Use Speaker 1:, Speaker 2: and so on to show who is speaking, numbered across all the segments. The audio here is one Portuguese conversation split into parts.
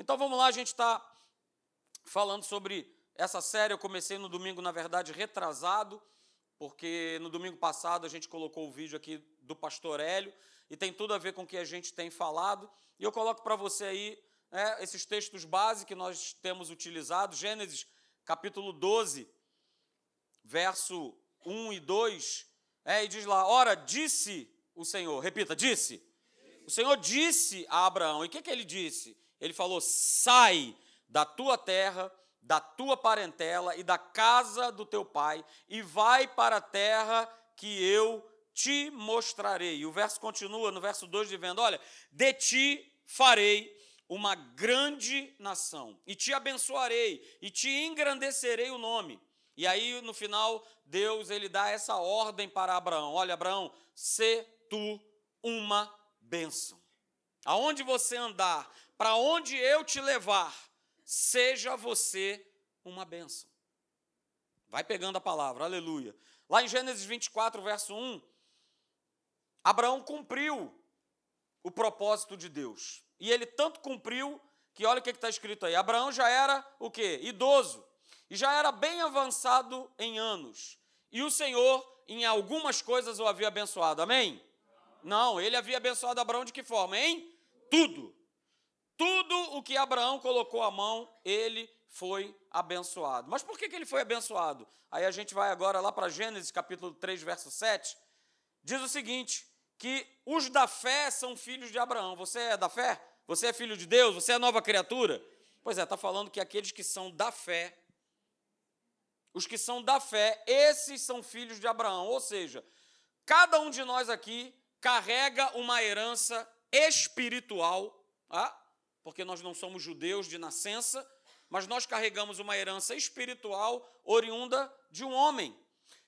Speaker 1: Então vamos lá, a gente está falando sobre essa série. Eu comecei no domingo, na verdade, retrasado, porque no domingo passado a gente colocou o vídeo aqui do pastor Hélio e tem tudo a ver com o que a gente tem falado. E eu coloco para você aí né, esses textos base que nós temos utilizado. Gênesis capítulo 12, verso 1 e 2. É, e diz lá: Ora, disse o Senhor, repita, disse. O Senhor disse a Abraão, e o que, que ele disse? Ele falou: sai da tua terra, da tua parentela e da casa do teu pai, e vai para a terra que eu te mostrarei. E o verso continua no verso 2 dizendo: Olha, de ti farei uma grande nação, e te abençoarei, e te engrandecerei o nome. E aí, no final, Deus ele dá essa ordem para Abraão: Olha, Abraão, se tu uma bênção. Aonde você andar, para onde eu te levar, seja você uma bênção. Vai pegando a palavra, aleluia. Lá em Gênesis 24, verso 1, Abraão cumpriu o propósito de Deus. E ele tanto cumpriu que olha o que está escrito aí. Abraão já era o quê? Idoso. E já era bem avançado em anos. E o Senhor, em algumas coisas, o havia abençoado. Amém? Não, ele havia abençoado Abraão de que forma? Em tudo. Tudo o que Abraão colocou a mão, ele foi abençoado. Mas por que, que ele foi abençoado? Aí a gente vai agora lá para Gênesis capítulo 3, verso 7. Diz o seguinte: que os da fé são filhos de Abraão. Você é da fé? Você é filho de Deus? Você é nova criatura? Pois é, está falando que aqueles que são da fé, os que são da fé, esses são filhos de Abraão. Ou seja, cada um de nós aqui carrega uma herança espiritual, ah, porque nós não somos judeus de nascença, mas nós carregamos uma herança espiritual oriunda de um homem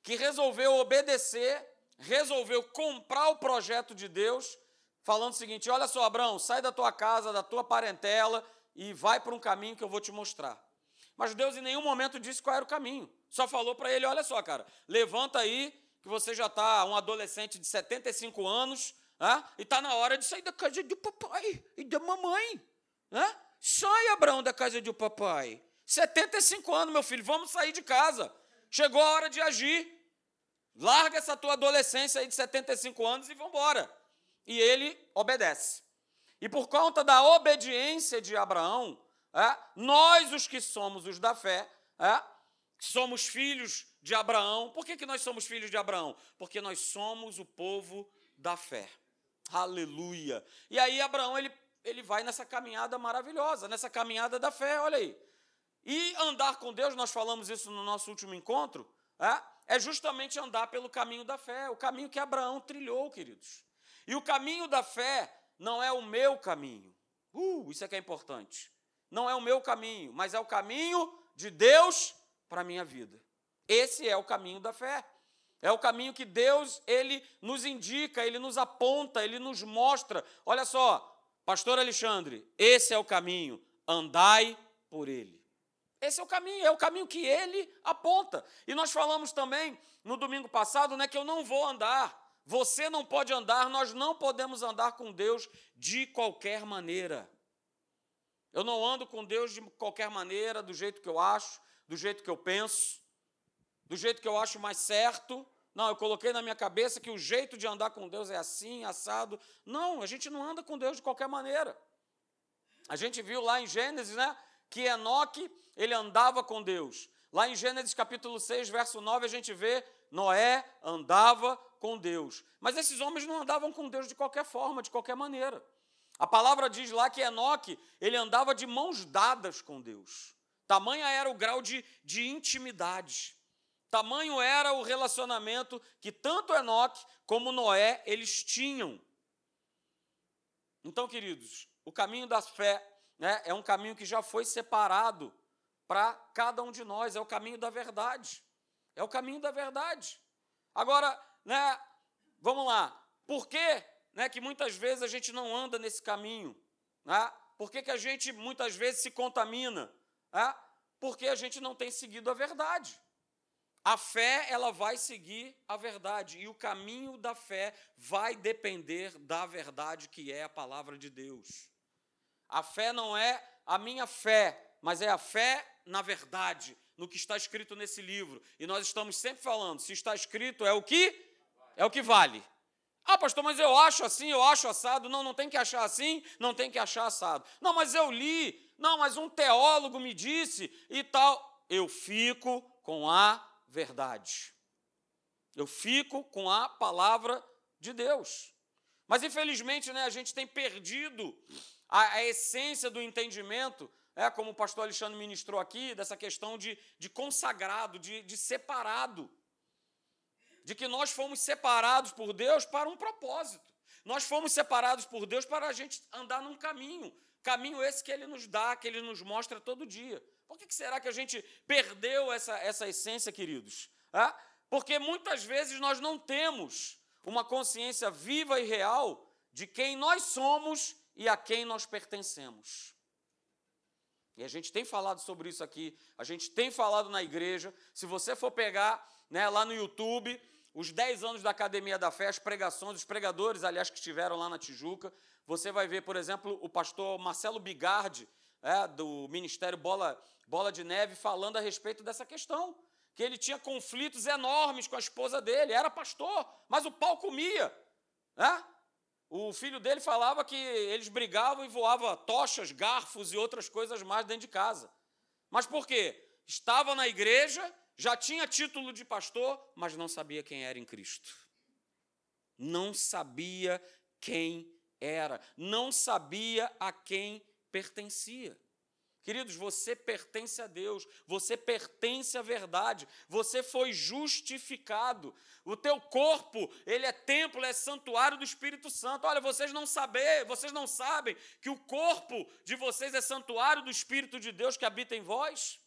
Speaker 1: que resolveu obedecer, resolveu comprar o projeto de Deus, falando o seguinte: olha só, Abraão, sai da tua casa, da tua parentela e vai para um caminho que eu vou te mostrar. Mas Deus em nenhum momento disse qual era o caminho. Só falou para ele: olha só, cara, levanta aí, que você já está um adolescente de 75 anos, ah, e está na hora de sair da casa do papai e da mamãe. Ah? Sai, Abraão, da casa do papai. 75 anos, meu filho, vamos sair de casa. Chegou a hora de agir. Larga essa tua adolescência aí de 75 anos e vamos embora. E ele obedece. E por conta da obediência de Abraão, é, nós, os que somos os da fé, é, somos filhos de Abraão. Por que, que nós somos filhos de Abraão? Porque nós somos o povo da fé. Aleluia. E aí Abraão ele, ele vai nessa caminhada maravilhosa, nessa caminhada da fé, olha aí. E andar com Deus, nós falamos isso no nosso último encontro, é, é justamente andar pelo caminho da fé, o caminho que Abraão trilhou, queridos. E o caminho da fé não é o meu caminho. Uh, isso é que é importante. Não é o meu caminho, mas é o caminho de Deus para a minha vida. Esse é o caminho da fé. É o caminho que Deus, ele nos indica, ele nos aponta, ele nos mostra. Olha só, pastor Alexandre, esse é o caminho, andai por ele. Esse é o caminho, é o caminho que ele aponta. E nós falamos também no domingo passado, né, que eu não vou andar. Você não pode andar, nós não podemos andar com Deus de qualquer maneira. Eu não ando com Deus de qualquer maneira, do jeito que eu acho, do jeito que eu penso do jeito que eu acho mais certo. Não, eu coloquei na minha cabeça que o jeito de andar com Deus é assim, assado. Não, a gente não anda com Deus de qualquer maneira. A gente viu lá em Gênesis, né, que Enoque, ele andava com Deus. Lá em Gênesis capítulo 6, verso 9, a gente vê Noé andava com Deus. Mas esses homens não andavam com Deus de qualquer forma, de qualquer maneira. A palavra diz lá que Enoque, ele andava de mãos dadas com Deus. Tamanha era o grau de, de intimidade. Tamanho era o relacionamento que tanto Enoque como Noé eles tinham. Então, queridos, o caminho da fé né, é um caminho que já foi separado para cada um de nós, é o caminho da verdade. É o caminho da verdade. Agora, né, vamos lá, por que, né, que muitas vezes a gente não anda nesse caminho? Né? Por que, que a gente muitas vezes se contamina? Né? Porque a gente não tem seguido a verdade. A fé, ela vai seguir a verdade, e o caminho da fé vai depender da verdade que é a palavra de Deus. A fé não é a minha fé, mas é a fé na verdade, no que está escrito nesse livro. E nós estamos sempre falando, se está escrito é o que é o que vale. Ah, pastor, mas eu acho assim, eu acho assado. Não, não tem que achar assim, não tem que achar assado. Não, mas eu li. Não, mas um teólogo me disse e tal. Eu fico com a verdade. Eu fico com a palavra de Deus. Mas infelizmente, né, a gente tem perdido a, a essência do entendimento, é, como o pastor Alexandre ministrou aqui, dessa questão de, de consagrado, de, de separado de que nós fomos separados por Deus para um propósito. Nós fomos separados por Deus para a gente andar num caminho, caminho esse que Ele nos dá, que Ele nos mostra todo dia. Por que será que a gente perdeu essa, essa essência, queridos? Ah, porque muitas vezes nós não temos uma consciência viva e real de quem nós somos e a quem nós pertencemos. E a gente tem falado sobre isso aqui, a gente tem falado na igreja. Se você for pegar né, lá no YouTube, os 10 anos da Academia da Fé, as pregações, os pregadores, aliás, que estiveram lá na Tijuca, você vai ver, por exemplo, o pastor Marcelo Bigardi, é, do Ministério Bola, Bola de Neve, falando a respeito dessa questão. Que ele tinha conflitos enormes com a esposa dele, era pastor, mas o pau comia. É? O filho dele falava que eles brigavam e voavam tochas, garfos e outras coisas mais dentro de casa. Mas por quê? Estava na igreja já tinha título de pastor, mas não sabia quem era em Cristo. Não sabia quem era, não sabia a quem pertencia. Queridos, você pertence a Deus, você pertence à verdade, você foi justificado. O teu corpo, ele é templo, é santuário do Espírito Santo. Olha, vocês não sabem, vocês não sabem que o corpo de vocês é santuário do Espírito de Deus que habita em vós?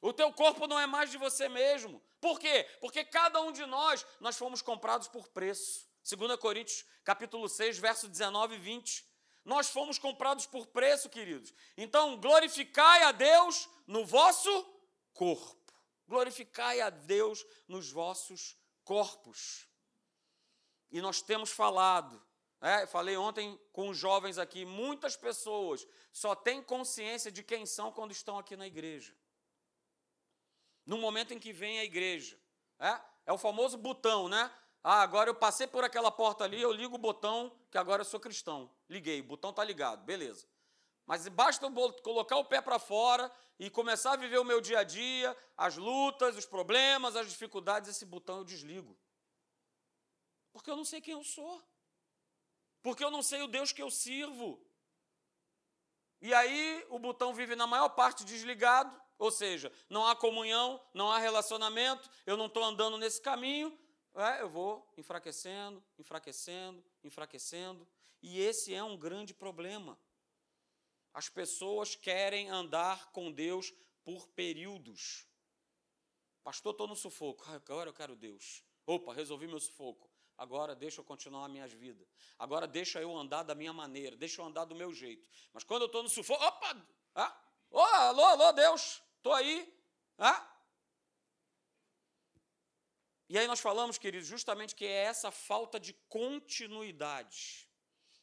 Speaker 1: O teu corpo não é mais de você mesmo. Por quê? Porque cada um de nós, nós fomos comprados por preço. 2 Coríntios, capítulo 6, verso 19 e 20. Nós fomos comprados por preço, queridos. Então, glorificai a Deus no vosso corpo. Glorificai a Deus nos vossos corpos. E nós temos falado, é, falei ontem com os jovens aqui, muitas pessoas só têm consciência de quem são quando estão aqui na igreja no momento em que vem a igreja. É, é o famoso botão, né? Ah, agora eu passei por aquela porta ali, eu ligo o botão, que agora eu sou cristão. Liguei, o botão está ligado, beleza. Mas basta eu colocar o pé para fora e começar a viver o meu dia a dia, as lutas, os problemas, as dificuldades, esse botão eu desligo. Porque eu não sei quem eu sou. Porque eu não sei o Deus que eu sirvo. E aí o botão vive na maior parte desligado, ou seja, não há comunhão, não há relacionamento, eu não estou andando nesse caminho, é, eu vou enfraquecendo, enfraquecendo, enfraquecendo. E esse é um grande problema. As pessoas querem andar com Deus por períodos. Pastor, estou no sufoco. Agora eu quero Deus. Opa, resolvi meu sufoco. Agora deixa eu continuar minhas vidas. Agora deixa eu andar da minha maneira. Deixa eu andar do meu jeito. Mas quando eu estou no sufoco. Opa! Ah, oh, alô, alô, Deus! Estou aí. Ah? E aí nós falamos, queridos, justamente que é essa falta de continuidade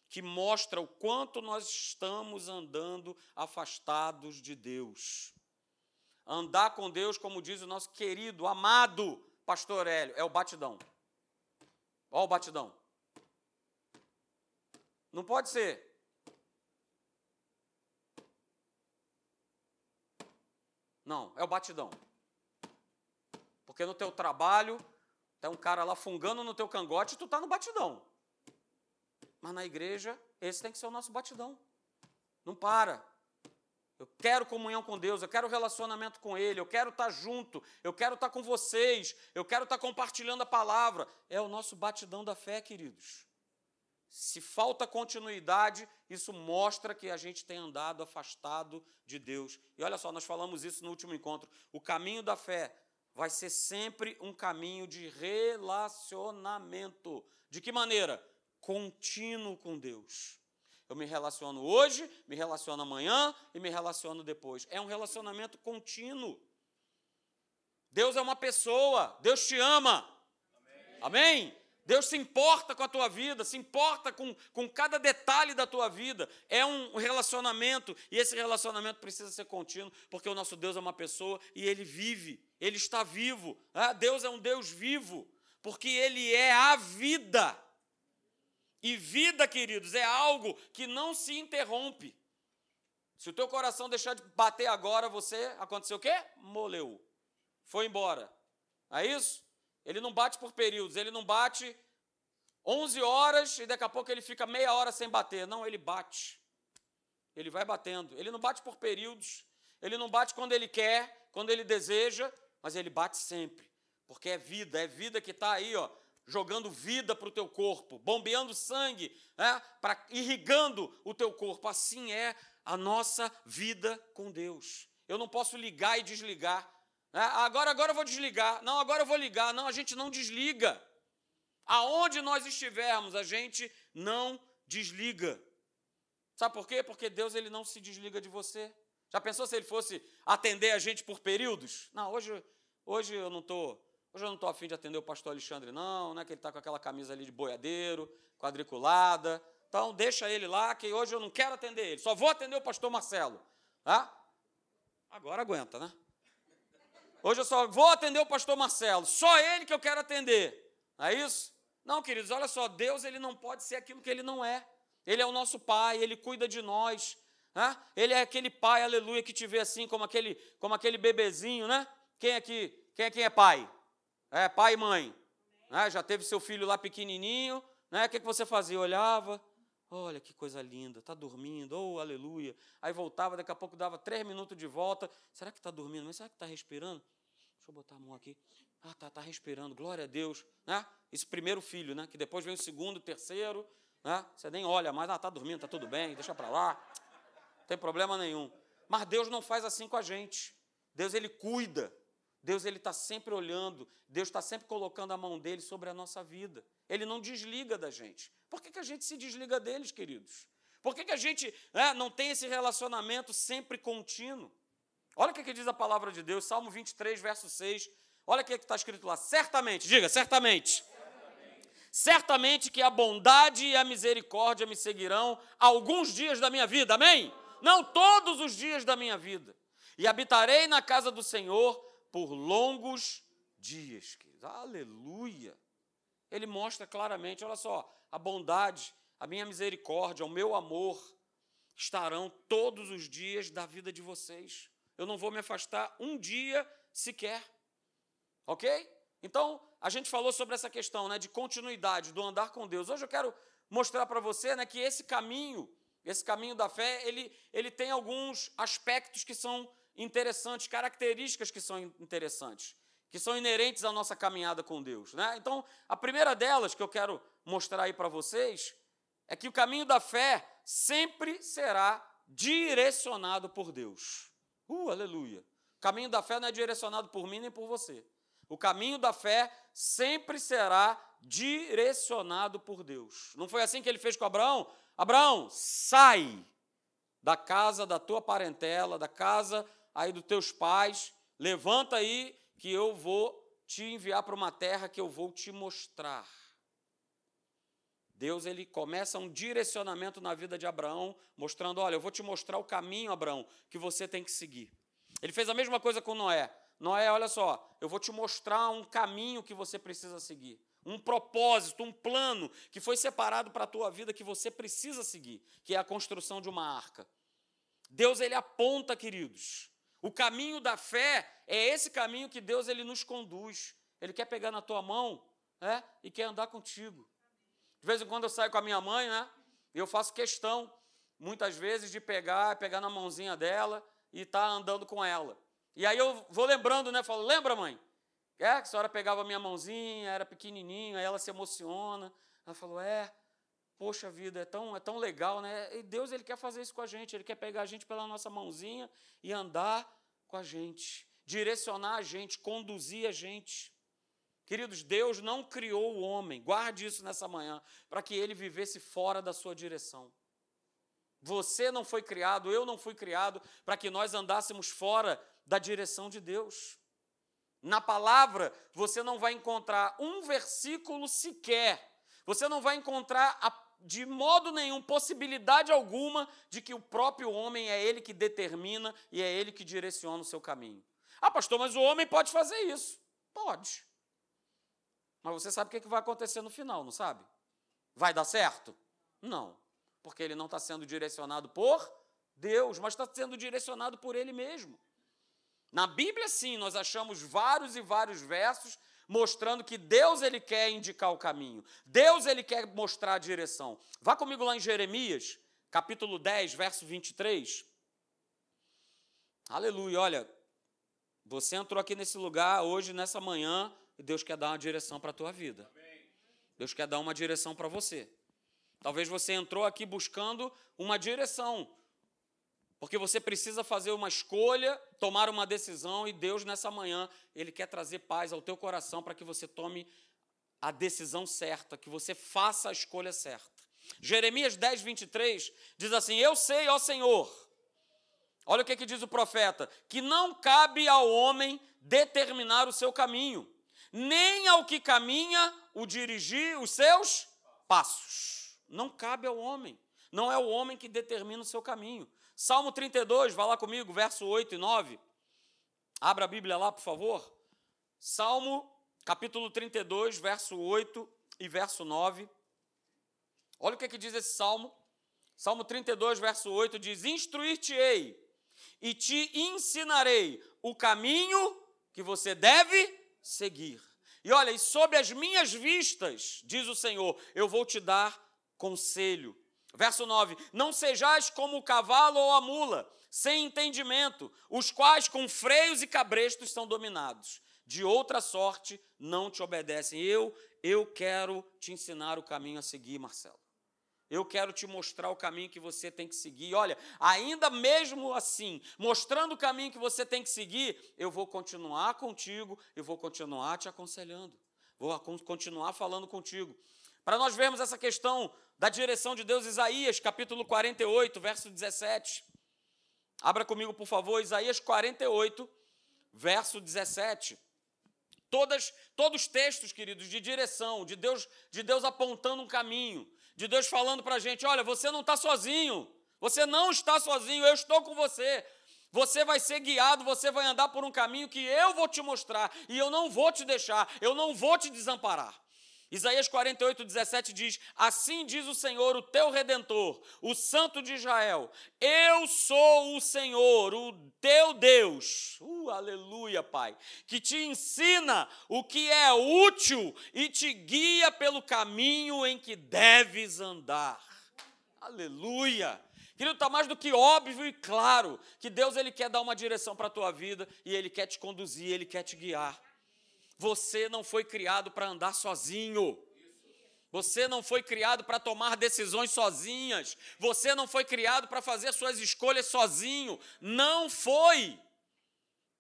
Speaker 1: que mostra o quanto nós estamos andando afastados de Deus. Andar com Deus, como diz o nosso querido, amado pastor Hélio, é o batidão. Olha o batidão. Não pode ser. Não, é o batidão. Porque no teu trabalho, tem um cara lá fungando no teu cangote tu tá no batidão. Mas na igreja, esse tem que ser o nosso batidão. Não para. Eu quero comunhão com Deus, eu quero relacionamento com Ele, eu quero estar tá junto, eu quero estar tá com vocês, eu quero estar tá compartilhando a palavra. É o nosso batidão da fé, queridos. Se falta continuidade, isso mostra que a gente tem andado afastado de Deus. E olha só, nós falamos isso no último encontro. O caminho da fé vai ser sempre um caminho de relacionamento. De que maneira? Contínuo com Deus. Eu me relaciono hoje, me relaciono amanhã e me relaciono depois. É um relacionamento contínuo. Deus é uma pessoa, Deus te ama. Amém? Amém? Deus se importa com a tua vida, se importa com, com cada detalhe da tua vida. É um relacionamento e esse relacionamento precisa ser contínuo, porque o nosso Deus é uma pessoa e ele vive, ele está vivo. Ah, Deus é um Deus vivo, porque ele é a vida. E vida, queridos, é algo que não se interrompe. Se o teu coração deixar de bater agora, você aconteceu o quê? Moleu. Foi embora. É isso? Ele não bate por períodos, ele não bate 11 horas e daqui a pouco ele fica meia hora sem bater. Não, ele bate. Ele vai batendo. Ele não bate por períodos, ele não bate quando ele quer, quando ele deseja, mas ele bate sempre. Porque é vida, é vida que está aí, ó, jogando vida para o teu corpo, bombeando sangue, né, para irrigando o teu corpo. Assim é a nossa vida com Deus. Eu não posso ligar e desligar. Né? Agora, agora eu vou desligar. Não, agora eu vou ligar. Não, a gente não desliga. Aonde nós estivermos, a gente não desliga. Sabe por quê? Porque Deus ele não se desliga de você. Já pensou se ele fosse atender a gente por períodos? Não, hoje, hoje eu não estou. Hoje eu não estou afim de atender o pastor Alexandre, não, né? Que ele está com aquela camisa ali de boiadeiro, quadriculada. Então, deixa ele lá, que hoje eu não quero atender ele. Só vou atender o pastor Marcelo. Tá? Agora aguenta, né? Hoje eu só vou atender o pastor Marcelo. Só ele que eu quero atender. Não é isso? Não, queridos, olha só, Deus ele não pode ser aquilo que ele não é. Ele é o nosso pai, ele cuida de nós. Né? Ele é aquele pai, aleluia, que te vê assim como aquele, como aquele bebezinho, né? Quem aqui, quem é quem é pai? É, pai e mãe. Né? Já teve seu filho lá pequenininho, né? O que, que você fazia? Olhava, olha que coisa linda, está dormindo, oh, aleluia. Aí voltava, daqui a pouco dava três minutos de volta. Será que está dormindo? Mas será que está respirando? Deixa eu botar a mão aqui. Ah, tá, tá respirando, glória a Deus. Né? Esse primeiro filho, né? Que depois vem o segundo, o terceiro, né? Você nem olha mais, ah, tá dormindo, tá tudo bem, deixa para lá. Não tem problema nenhum. Mas Deus não faz assim com a gente. Deus ele cuida. Deus ele está sempre olhando. Deus está sempre colocando a mão dele sobre a nossa vida. Ele não desliga da gente. Por que, que a gente se desliga deles, queridos? Por que, que a gente né, não tem esse relacionamento sempre contínuo? Olha o que, que diz a palavra de Deus, Salmo 23, verso 6. Olha o que está escrito lá. Certamente, diga, certamente. certamente. Certamente que a bondade e a misericórdia me seguirão alguns dias da minha vida, amém? Não todos os dias da minha vida. E habitarei na casa do Senhor por longos dias. Aleluia. Ele mostra claramente, olha só, a bondade, a minha misericórdia, o meu amor estarão todos os dias da vida de vocês. Eu não vou me afastar um dia sequer. Ok? Então, a gente falou sobre essa questão né, de continuidade, do andar com Deus. Hoje eu quero mostrar para você né, que esse caminho, esse caminho da fé, ele, ele tem alguns aspectos que são interessantes, características que são interessantes, que são inerentes à nossa caminhada com Deus. Né? Então, a primeira delas que eu quero mostrar aí para vocês é que o caminho da fé sempre será direcionado por Deus. Uh, aleluia! O caminho da fé não é direcionado por mim nem por você. O caminho da fé sempre será direcionado por Deus. Não foi assim que ele fez com Abraão? Abraão, sai da casa da tua parentela, da casa aí dos teus pais, levanta aí que eu vou te enviar para uma terra que eu vou te mostrar. Deus ele começa um direcionamento na vida de Abraão, mostrando, olha, eu vou te mostrar o caminho, Abraão, que você tem que seguir. Ele fez a mesma coisa com Noé. Noé, olha só, eu vou te mostrar um caminho que você precisa seguir, um propósito, um plano que foi separado para a tua vida que você precisa seguir, que é a construção de uma arca. Deus ele aponta, queridos. O caminho da fé é esse caminho que Deus ele nos conduz. Ele quer pegar na tua mão, né, e quer andar contigo. De vez em quando eu saio com a minha mãe, né? E eu faço questão, muitas vezes, de pegar, pegar na mãozinha dela e estar tá andando com ela. E aí eu vou lembrando, né? Falo, lembra, mãe? É, que a senhora pegava a minha mãozinha, era pequenininho, aí ela se emociona. Ela falou, é, poxa vida, é tão, é tão legal, né? E Deus, Ele quer fazer isso com a gente. Ele quer pegar a gente pela nossa mãozinha e andar com a gente. Direcionar a gente, conduzir a gente. Queridos, Deus não criou o homem, guarde isso nessa manhã, para que ele vivesse fora da sua direção. Você não foi criado, eu não fui criado para que nós andássemos fora da direção de Deus. Na palavra, você não vai encontrar um versículo sequer. Você não vai encontrar a de modo nenhum, possibilidade alguma de que o próprio homem é ele que determina e é ele que direciona o seu caminho. Ah, pastor, mas o homem pode fazer isso. Pode. Mas você sabe o que vai acontecer no final, não sabe? Vai dar certo? Não. Porque ele não está sendo direcionado por Deus, mas está sendo direcionado por ele mesmo. Na Bíblia, sim, nós achamos vários e vários versos mostrando que Deus ele quer indicar o caminho. Deus ele quer mostrar a direção. Vá comigo lá em Jeremias, capítulo 10, verso 23. Aleluia, olha, você entrou aqui nesse lugar hoje, nessa manhã, e Deus quer dar uma direção para a tua vida. Deus quer dar uma direção para você. Talvez você entrou aqui buscando uma direção, porque você precisa fazer uma escolha, tomar uma decisão, e Deus, nessa manhã, Ele quer trazer paz ao teu coração para que você tome a decisão certa, que você faça a escolha certa. Jeremias 10, 23 diz assim: Eu sei, ó Senhor, olha o que, que diz o profeta, que não cabe ao homem determinar o seu caminho, nem ao que caminha o dirigir os seus passos. Não cabe ao homem. Não é o homem que determina o seu caminho. Salmo 32, vá lá comigo, verso 8 e 9. Abra a Bíblia lá, por favor. Salmo, capítulo 32, verso 8 e verso 9. Olha o que, é que diz esse salmo. Salmo 32, verso 8 diz: Instruir-te-ei e te ensinarei o caminho que você deve seguir. E olha, e sob as minhas vistas, diz o Senhor, eu vou te dar conselho. Verso 9: Não sejais como o cavalo ou a mula, sem entendimento, os quais com freios e cabrestos são dominados. De outra sorte não te obedecem. Eu, eu quero te ensinar o caminho a seguir, Marcelo. Eu quero te mostrar o caminho que você tem que seguir. Olha, ainda mesmo assim, mostrando o caminho que você tem que seguir, eu vou continuar contigo, eu vou continuar te aconselhando, vou continuar falando contigo. Para nós vermos essa questão da direção de Deus, Isaías, capítulo 48, verso 17. Abra comigo, por favor, Isaías 48, verso 17. Todas, todos os textos, queridos, de direção, de Deus, de Deus apontando um caminho, de Deus falando para a gente: olha, você não está sozinho, você não está sozinho, eu estou com você. Você vai ser guiado, você vai andar por um caminho que eu vou te mostrar e eu não vou te deixar, eu não vou te desamparar. Isaías 48, 17 diz: Assim diz o Senhor, o teu redentor, o Santo de Israel: Eu sou o Senhor, o teu Deus, uh, aleluia, Pai, que te ensina o que é útil e te guia pelo caminho em que deves andar. Aleluia. Querido, está mais do que óbvio e claro que Deus ele quer dar uma direção para a tua vida e Ele quer te conduzir, Ele quer te guiar. Você não foi criado para andar sozinho. Você não foi criado para tomar decisões sozinhas. Você não foi criado para fazer suas escolhas sozinho. Não foi.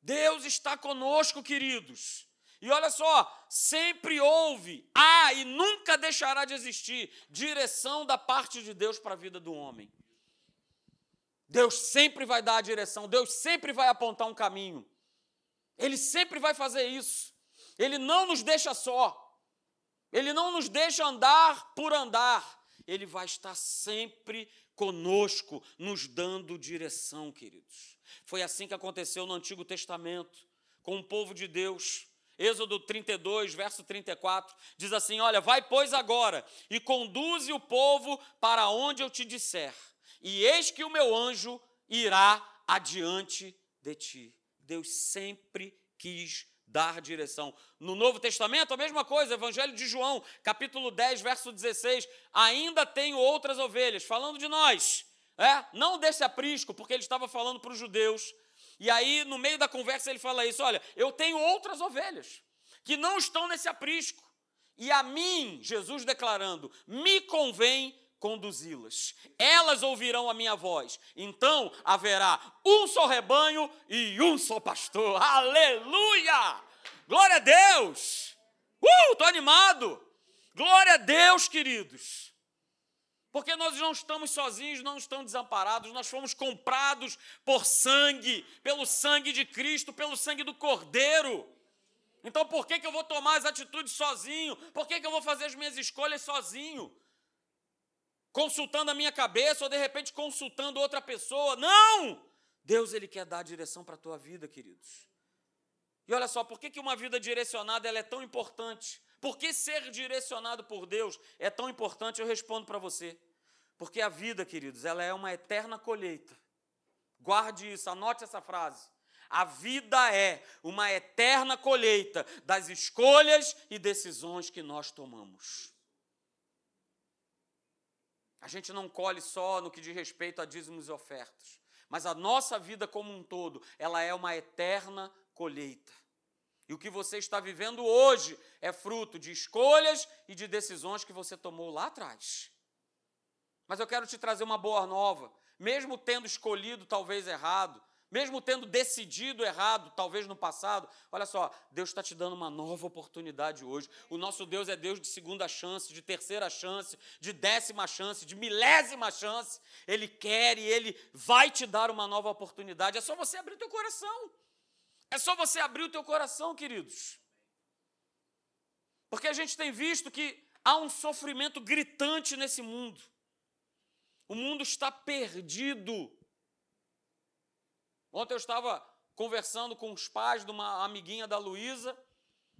Speaker 1: Deus está conosco, queridos. E olha só, sempre houve, há e nunca deixará de existir direção da parte de Deus para a vida do homem. Deus sempre vai dar a direção, Deus sempre vai apontar um caminho. Ele sempre vai fazer isso. Ele não nos deixa só. Ele não nos deixa andar por andar. Ele vai estar sempre conosco, nos dando direção, queridos. Foi assim que aconteceu no Antigo Testamento, com o povo de Deus. Êxodo 32, verso 34, diz assim: Olha, vai, pois, agora, e conduze o povo para onde eu te disser, e eis que o meu anjo irá adiante de ti. Deus sempre quis dar direção. No Novo Testamento, a mesma coisa, Evangelho de João, capítulo 10, verso 16. Ainda tenho outras ovelhas, falando de nós, é? não desse aprisco, porque ele estava falando para os judeus. E aí, no meio da conversa, ele fala isso: olha, eu tenho outras ovelhas que não estão nesse aprisco. E a mim, Jesus declarando, me convém conduzi-las. Elas ouvirão a minha voz. Então haverá um só rebanho e um só pastor. Aleluia! Glória a Deus! Uh, estou animado! Glória a Deus, queridos! Porque nós não estamos sozinhos, não estamos desamparados, nós fomos comprados por sangue, pelo sangue de Cristo, pelo sangue do Cordeiro. Então por que, que eu vou tomar as atitudes sozinho? Por que, que eu vou fazer as minhas escolhas sozinho? Consultando a minha cabeça ou de repente consultando outra pessoa? Não! Deus ele quer dar a direção para a tua vida, queridos. E olha só, por que, que uma vida direcionada ela é tão importante? Por que ser direcionado por Deus é tão importante? Eu respondo para você. Porque a vida, queridos, ela é uma eterna colheita. Guarde isso, anote essa frase. A vida é uma eterna colheita das escolhas e decisões que nós tomamos. A gente não colhe só no que diz respeito a dízimos e ofertas, mas a nossa vida como um todo, ela é uma eterna colheita. E o que você está vivendo hoje é fruto de escolhas e de decisões que você tomou lá atrás. Mas eu quero te trazer uma boa nova. Mesmo tendo escolhido talvez errado, mesmo tendo decidido errado, talvez no passado, olha só, Deus está te dando uma nova oportunidade hoje. O nosso Deus é Deus de segunda chance, de terceira chance, de décima chance, de milésima chance. Ele quer e Ele vai te dar uma nova oportunidade. É só você abrir o teu coração. É só você abrir o teu coração, queridos. Porque a gente tem visto que há um sofrimento gritante nesse mundo. O mundo está perdido. Ontem eu estava conversando com os pais de uma amiguinha da Luísa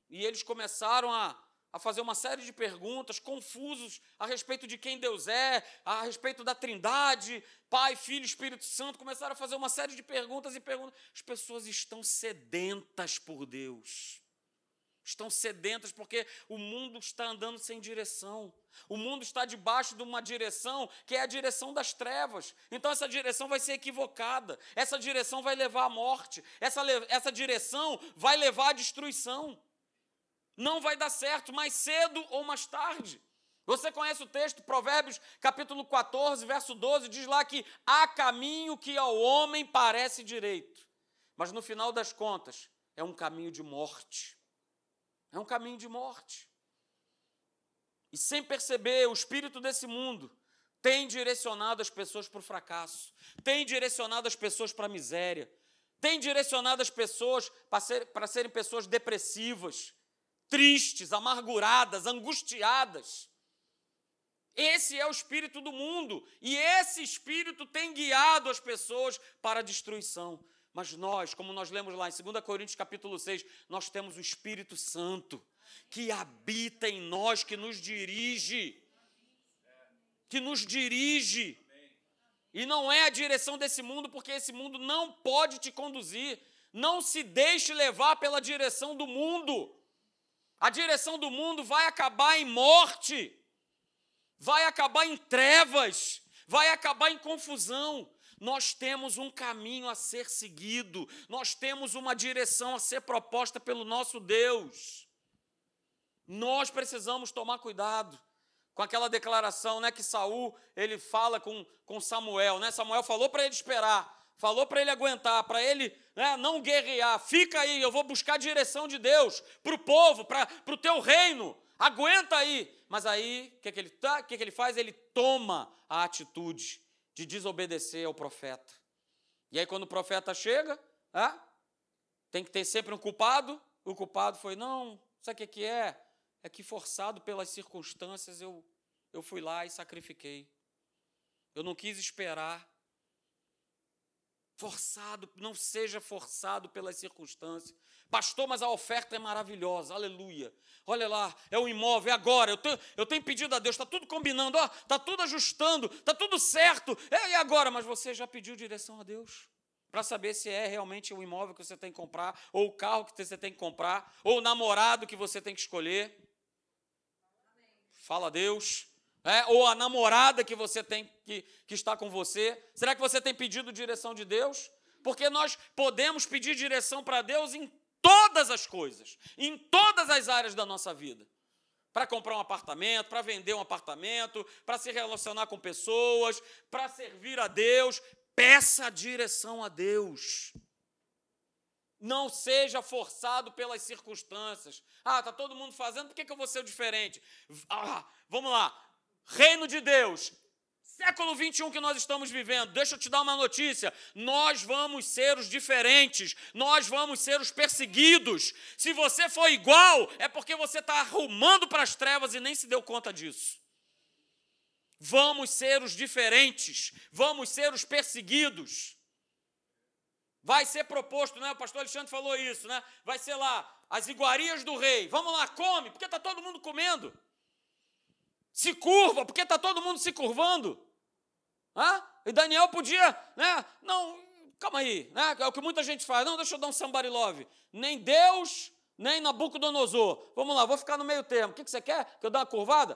Speaker 1: e eles começaram a, a fazer uma série de perguntas, confusos a respeito de quem Deus é, a respeito da Trindade, Pai, Filho, Espírito Santo. Começaram a fazer uma série de perguntas e perguntas. As pessoas estão sedentas por Deus. Estão sedentas porque o mundo está andando sem direção. O mundo está debaixo de uma direção que é a direção das trevas. Então, essa direção vai ser equivocada. Essa direção vai levar à morte. Essa, essa direção vai levar à destruição. Não vai dar certo mais cedo ou mais tarde. Você conhece o texto, Provérbios capítulo 14, verso 12, diz lá que há caminho que ao homem parece direito, mas no final das contas é um caminho de morte. É um caminho de morte. E sem perceber, o espírito desse mundo tem direcionado as pessoas para o fracasso, tem direcionado as pessoas para a miséria, tem direcionado as pessoas para, ser, para serem pessoas depressivas, tristes, amarguradas, angustiadas. Esse é o espírito do mundo, e esse espírito tem guiado as pessoas para a destruição. Mas nós, como nós lemos lá em 2 Coríntios capítulo 6, nós temos o Espírito Santo que habita em nós, que nos dirige. Que nos dirige. E não é a direção desse mundo, porque esse mundo não pode te conduzir. Não se deixe levar pela direção do mundo. A direção do mundo vai acabar em morte, vai acabar em trevas, vai acabar em confusão. Nós temos um caminho a ser seguido, nós temos uma direção a ser proposta pelo nosso Deus. Nós precisamos tomar cuidado com aquela declaração, né, que Saul ele fala com, com Samuel, né? Samuel falou para ele esperar, falou para ele aguentar, para ele né, não guerrear. Fica aí, eu vou buscar a direção de Deus para o povo, para o teu reino. Aguenta aí. Mas aí, o que, que, ele, tá, que, que ele faz? Ele toma a atitude de desobedecer ao profeta. E aí, quando o profeta chega, tem que ter sempre um culpado. O culpado foi: não, sabe o que, que é? É que forçado pelas circunstâncias eu, eu fui lá e sacrifiquei. Eu não quis esperar forçado, não seja forçado pelas circunstâncias. Pastor, mas a oferta é maravilhosa, aleluia. Olha lá, é o imóvel, é agora. Eu tenho, eu tenho pedido a Deus, está tudo combinando, está tudo ajustando, está tudo certo. É, e agora? Mas você já pediu direção a Deus? Para saber se é realmente o imóvel que você tem que comprar, ou o carro que você tem que comprar, ou o namorado que você tem que escolher. Fala Deus é, ou a namorada que você tem que, que está com você? Será que você tem pedido direção de Deus? Porque nós podemos pedir direção para Deus em todas as coisas, em todas as áreas da nossa vida. Para comprar um apartamento, para vender um apartamento, para se relacionar com pessoas, para servir a Deus. Peça direção a Deus. Não seja forçado pelas circunstâncias. Ah, está todo mundo fazendo, por que, que eu vou ser diferente? Ah, vamos lá, Reino de Deus, século 21 que nós estamos vivendo, deixa eu te dar uma notícia: nós vamos ser os diferentes, nós vamos ser os perseguidos. Se você for igual, é porque você está arrumando para as trevas e nem se deu conta disso. Vamos ser os diferentes, vamos ser os perseguidos. Vai ser proposto, né? O pastor Alexandre falou isso, né? Vai ser lá as iguarias do rei. Vamos lá, come, porque está todo mundo comendo. Se curva, porque está todo mundo se curvando. Hã? E Daniel podia, né? Não, calma aí, né? É o que muita gente faz. Não, deixa eu dar um somebody love. Nem Deus, nem Nabucodonosor. Vamos lá, vou ficar no meio termo. O que você quer? Que eu dê uma curvada?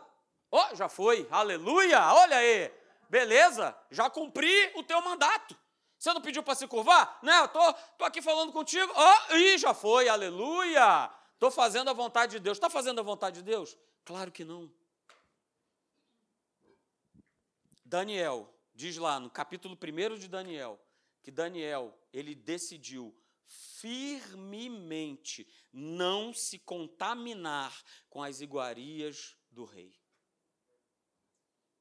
Speaker 1: Ó, oh, já foi. Aleluia! Olha aí. Beleza? Já cumpri o teu mandato. Você não pediu para se curvar? Né? Eu tô, tô aqui falando contigo. Ó, oh, e já foi. Aleluia! Estou fazendo a vontade de Deus. Está fazendo a vontade de Deus? Claro que não. Daniel, diz lá no capítulo 1 de Daniel, que Daniel, ele decidiu firmemente não se contaminar com as iguarias do rei.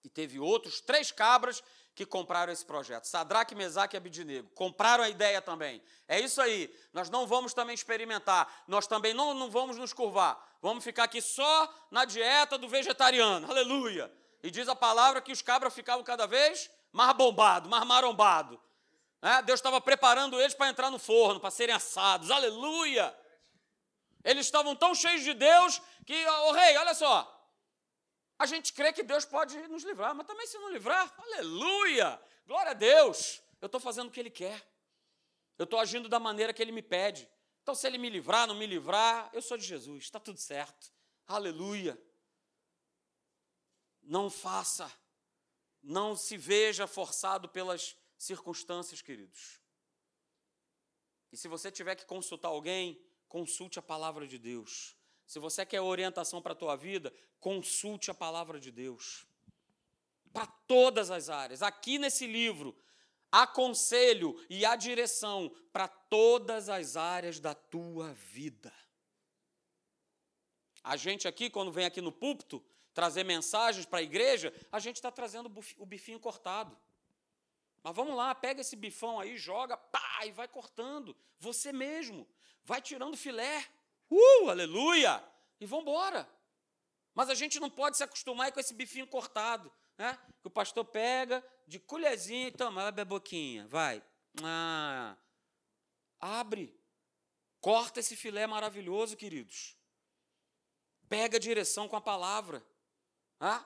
Speaker 1: E teve outros três cabras que compraram esse projeto. Sadraque, Mesaque e Abidinego. Compraram a ideia também. É isso aí. Nós não vamos também experimentar. Nós também não, não vamos nos curvar. Vamos ficar aqui só na dieta do vegetariano. Aleluia. E diz a palavra que os cabras ficavam cada vez mais bombados, mais marombados. É, Deus estava preparando eles para entrar no forno, para serem assados. Aleluia! Eles estavam tão cheios de Deus que, o oh, rei, olha só, a gente crê que Deus pode nos livrar, mas também se não livrar, aleluia, glória a Deus, eu estou fazendo o que Ele quer, eu estou agindo da maneira que Ele me pede. Então, se Ele me livrar, não me livrar, eu sou de Jesus, está tudo certo, aleluia. Não faça, não se veja forçado pelas circunstâncias, queridos. E se você tiver que consultar alguém, consulte a palavra de Deus. Se você quer orientação para a tua vida, consulte a palavra de Deus. Para todas as áreas. Aqui nesse livro, há conselho e há direção para todas as áreas da tua vida. A gente aqui, quando vem aqui no púlpito trazer mensagens para a igreja, a gente está trazendo o bifinho cortado. Mas vamos lá, pega esse bifão aí, joga, pá, e vai cortando. Você mesmo. Vai tirando filé. Uh, aleluia! E vamos embora. Mas a gente não pode se acostumar com esse bifinho cortado, né? Que o pastor pega de colherzinha e toma, a boquinha, vai. Ah, abre. Corta esse filé maravilhoso, queridos. Pega a direção com a palavra. Ah?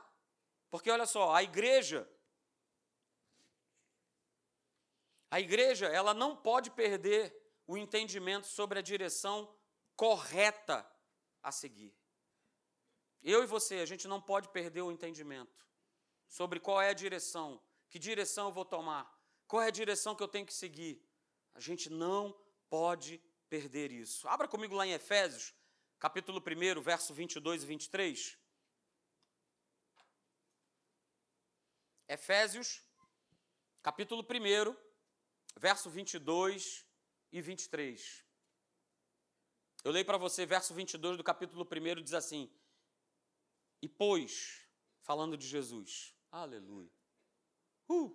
Speaker 1: Porque olha só, a igreja a igreja, ela não pode perder o entendimento sobre a direção correta a seguir. Eu e você, a gente não pode perder o entendimento sobre qual é a direção, que direção eu vou tomar, qual é a direção que eu tenho que seguir. A gente não pode perder isso. Abra comigo lá em Efésios, capítulo 1, verso 22 e 23. Efésios, capítulo 1, verso 22 e 23. Eu leio para você, verso 22 do capítulo 1 diz assim: E pôs, falando de Jesus, aleluia. Uh,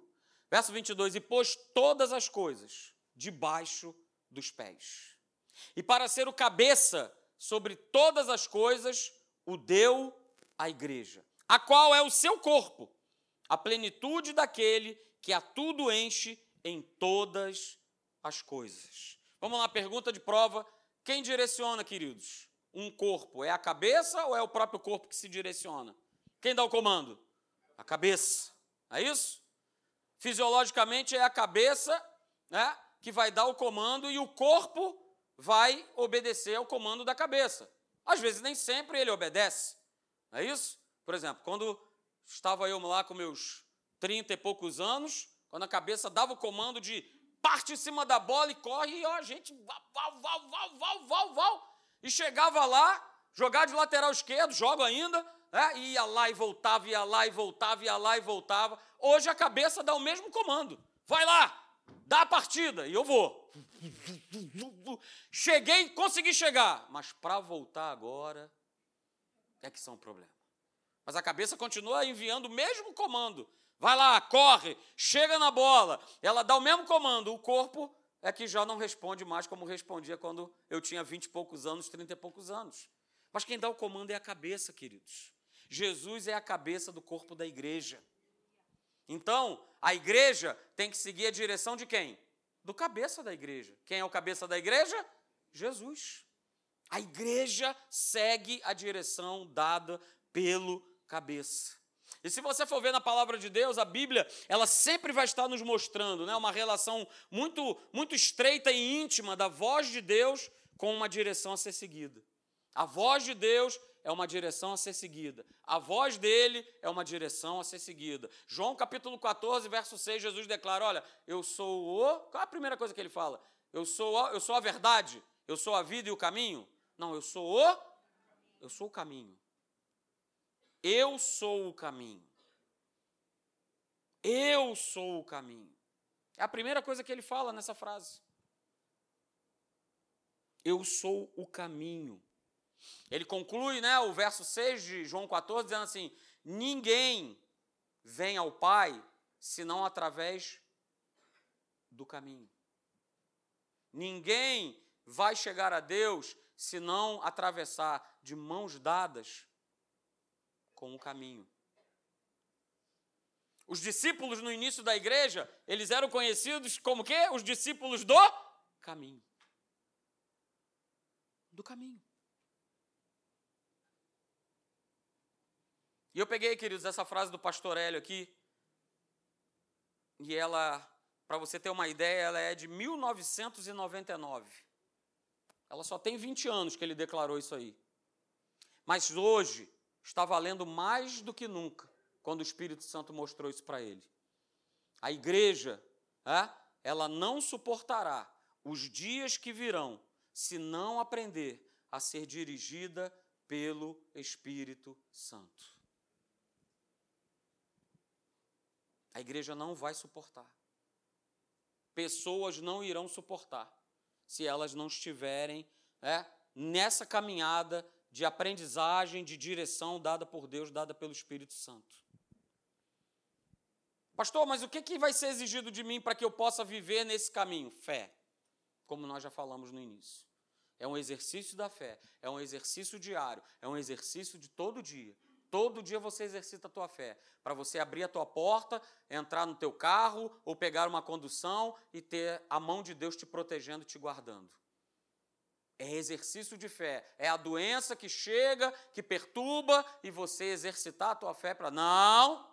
Speaker 1: verso 22: E pôs todas as coisas debaixo dos pés. E para ser o cabeça sobre todas as coisas, o deu à igreja, a qual é o seu corpo, a plenitude daquele que a tudo enche em todas as coisas. Vamos lá, pergunta de prova quem direciona, queridos? Um corpo. É a cabeça ou é o próprio corpo que se direciona? Quem dá o comando? A cabeça. É isso? Fisiologicamente é a cabeça né, que vai dar o comando e o corpo vai obedecer ao comando da cabeça. Às vezes nem sempre ele obedece. É isso? Por exemplo, quando estava eu lá com meus 30 e poucos anos, quando a cabeça dava o comando de parte em cima da bola e corre, e ó, a gente val, val, val, val, val, val, e chegava lá, jogar de lateral esquerdo, jogo ainda, né? e ia lá e voltava, ia lá e voltava, ia lá e voltava. Hoje a cabeça dá o mesmo comando. Vai lá, dá a partida, e eu vou. Cheguei, consegui chegar, mas para voltar agora é que são problemas. Mas a cabeça continua enviando o mesmo comando vai lá, corre, chega na bola. Ela dá o mesmo comando, o corpo é que já não responde mais como respondia quando eu tinha vinte e poucos anos, trinta e poucos anos. Mas quem dá o comando é a cabeça, queridos. Jesus é a cabeça do corpo da igreja. Então, a igreja tem que seguir a direção de quem? Do cabeça da igreja. Quem é o cabeça da igreja? Jesus. A igreja segue a direção dada pelo cabeça. E se você for ver na palavra de Deus, a Bíblia, ela sempre vai estar nos mostrando né, uma relação muito, muito estreita e íntima da voz de Deus com uma direção a ser seguida. A voz de Deus é uma direção a ser seguida. A voz dele é uma direção a ser seguida. João capítulo 14, verso 6, Jesus declara: Olha, eu sou o. Qual é a primeira coisa que ele fala? Eu sou, eu sou a verdade, eu sou a vida e o caminho? Não, eu sou o. Eu sou o caminho. Eu sou o caminho. Eu sou o caminho. É a primeira coisa que ele fala nessa frase. Eu sou o caminho. Ele conclui né, o verso 6 de João 14, dizendo assim: Ninguém vem ao Pai senão através do caminho. Ninguém vai chegar a Deus se não atravessar de mãos dadas com o caminho. Os discípulos no início da igreja, eles eram conhecidos como quê? Os discípulos do caminho. Do caminho. E eu peguei, queridos, essa frase do pastor Hélio aqui, e ela, para você ter uma ideia, ela é de 1999. Ela só tem 20 anos que ele declarou isso aí. Mas hoje, está valendo mais do que nunca quando o Espírito Santo mostrou isso para ele. A igreja, é, ela não suportará os dias que virão se não aprender a ser dirigida pelo Espírito Santo. A igreja não vai suportar. Pessoas não irão suportar se elas não estiverem é, nessa caminhada de aprendizagem, de direção dada por Deus, dada pelo Espírito Santo. Pastor, mas o que, que vai ser exigido de mim para que eu possa viver nesse caminho? Fé, como nós já falamos no início. É um exercício da fé, é um exercício diário, é um exercício de todo dia. Todo dia você exercita a tua fé, para você abrir a tua porta, entrar no teu carro ou pegar uma condução e ter a mão de Deus te protegendo, te guardando. É exercício de fé. É a doença que chega, que perturba, e você exercitar a tua fé para. Não,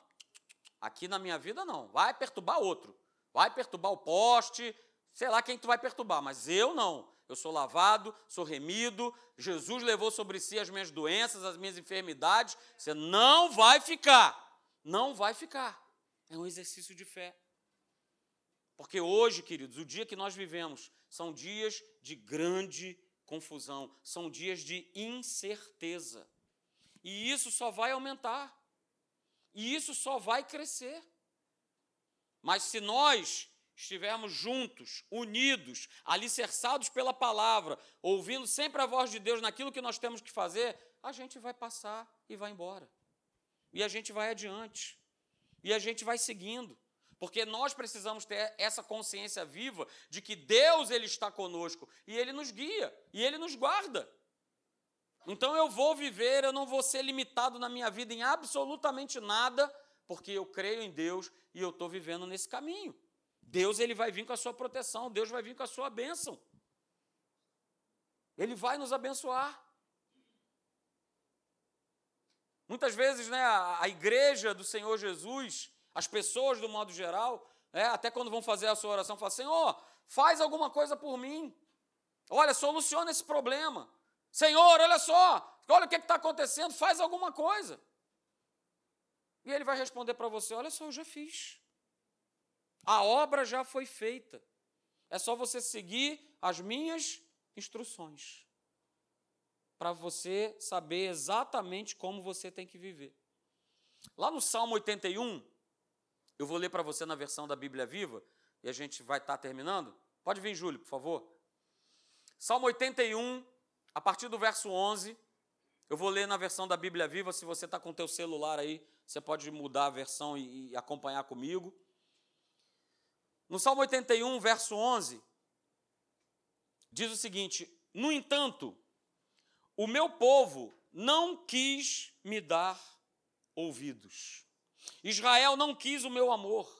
Speaker 1: aqui na minha vida não. Vai perturbar outro. Vai perturbar o poste, sei lá quem tu vai perturbar, mas eu não. Eu sou lavado, sou remido. Jesus levou sobre si as minhas doenças, as minhas enfermidades. Você não vai ficar. Não vai ficar. É um exercício de fé. Porque hoje, queridos, o dia que nós vivemos são dias de grande confusão, são dias de incerteza. E isso só vai aumentar. E isso só vai crescer. Mas se nós estivermos juntos, unidos, alicerçados pela palavra, ouvindo sempre a voz de Deus naquilo que nós temos que fazer, a gente vai passar e vai embora. E a gente vai adiante. E a gente vai seguindo. Porque nós precisamos ter essa consciência viva de que Deus ele está conosco e ele nos guia e ele nos guarda. Então eu vou viver, eu não vou ser limitado na minha vida em absolutamente nada, porque eu creio em Deus e eu estou vivendo nesse caminho. Deus ele vai vir com a sua proteção, Deus vai vir com a sua bênção. Ele vai nos abençoar. Muitas vezes, né, a, a igreja do Senhor Jesus, as pessoas, do modo geral, é, até quando vão fazer a sua oração, falam: Senhor, faz alguma coisa por mim. Olha, soluciona esse problema. Senhor, olha só, olha o que está acontecendo, faz alguma coisa. E ele vai responder para você: Olha só, eu já fiz. A obra já foi feita. É só você seguir as minhas instruções para você saber exatamente como você tem que viver. Lá no Salmo 81, eu vou ler para você na versão da Bíblia Viva, e a gente vai estar tá terminando. Pode vir, Júlio, por favor. Salmo 81, a partir do verso 11, Eu vou ler na versão da Bíblia Viva, se você está com o teu celular aí, você pode mudar a versão e, e acompanhar comigo. No Salmo 81, verso 11, diz o seguinte: No entanto, o meu povo não quis me dar ouvidos. Israel não quis o meu amor.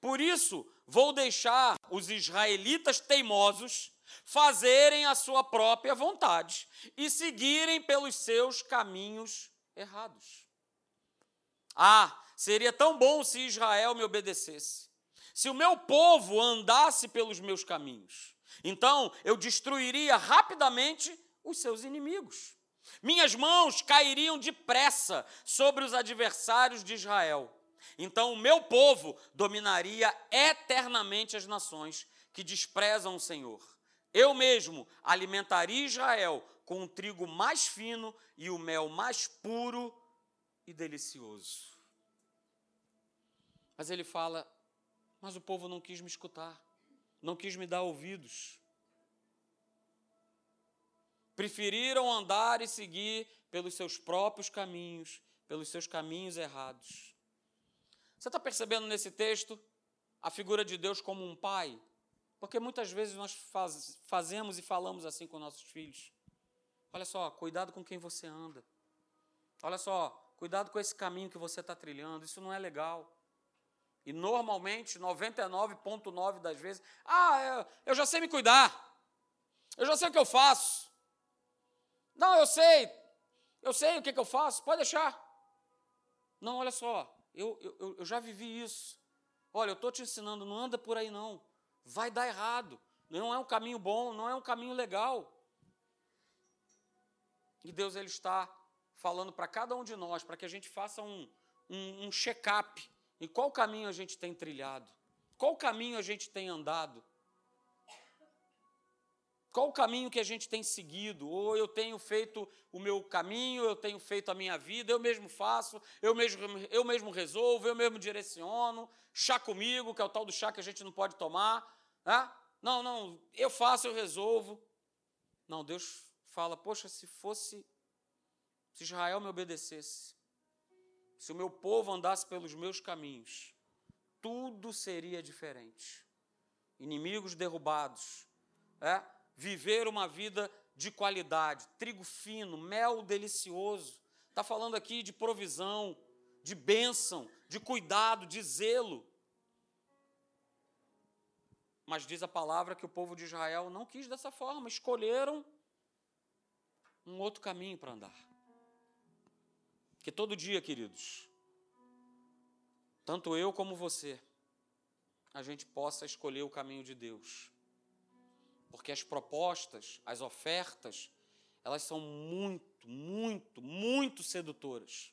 Speaker 1: Por isso, vou deixar os israelitas teimosos fazerem a sua própria vontade e seguirem pelos seus caminhos errados. Ah, seria tão bom se Israel me obedecesse. Se o meu povo andasse pelos meus caminhos, então eu destruiria rapidamente os seus inimigos. Minhas mãos cairiam depressa sobre os adversários de Israel. Então o meu povo dominaria eternamente as nações que desprezam o Senhor. Eu mesmo alimentaria Israel com o trigo mais fino e o mel mais puro e delicioso. Mas ele fala: Mas o povo não quis me escutar, não quis me dar ouvidos. Preferiram andar e seguir pelos seus próprios caminhos, pelos seus caminhos errados. Você está percebendo nesse texto a figura de Deus como um pai? Porque muitas vezes nós faz, fazemos e falamos assim com nossos filhos. Olha só, cuidado com quem você anda. Olha só, cuidado com esse caminho que você está trilhando. Isso não é legal. E normalmente, 99,9% das vezes, ah, eu já sei me cuidar. Eu já sei o que eu faço. Não, eu sei. Eu sei o que, que eu faço. Pode deixar. Não, olha só. Eu, eu, eu já vivi isso. Olha, eu estou te ensinando, não anda por aí não vai dar errado. Não é um caminho bom, não é um caminho legal. E Deus ele está falando para cada um de nós, para que a gente faça um, um, um check-up em qual caminho a gente tem trilhado, qual caminho a gente tem andado, qual o caminho que a gente tem seguido, ou eu tenho feito o meu caminho, eu tenho feito a minha vida, eu mesmo faço, eu mesmo, eu mesmo resolvo, eu mesmo direciono, chá comigo, que é o tal do chá que a gente não pode tomar, ah, não, não, eu faço, eu resolvo. Não, Deus fala: Poxa, se fosse, se Israel me obedecesse, se o meu povo andasse pelos meus caminhos, tudo seria diferente. Inimigos derrubados, é? Viver uma vida de qualidade, trigo fino, mel delicioso. Está falando aqui de provisão, de bênção, de cuidado, de zelo. Mas diz a palavra que o povo de Israel não quis dessa forma, escolheram um outro caminho para andar. Que todo dia, queridos, tanto eu como você, a gente possa escolher o caminho de Deus. Porque as propostas, as ofertas, elas são muito, muito, muito sedutoras.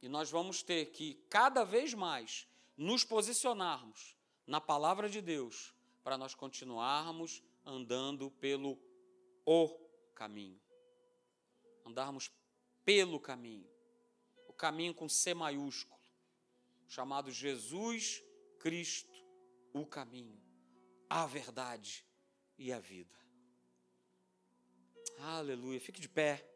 Speaker 1: E nós vamos ter que, cada vez mais, nos posicionarmos na palavra de Deus para nós continuarmos andando pelo o caminho. Andarmos pelo caminho. O caminho com C maiúsculo, chamado Jesus Cristo, o caminho, a verdade e a vida. Aleluia. Fique de pé.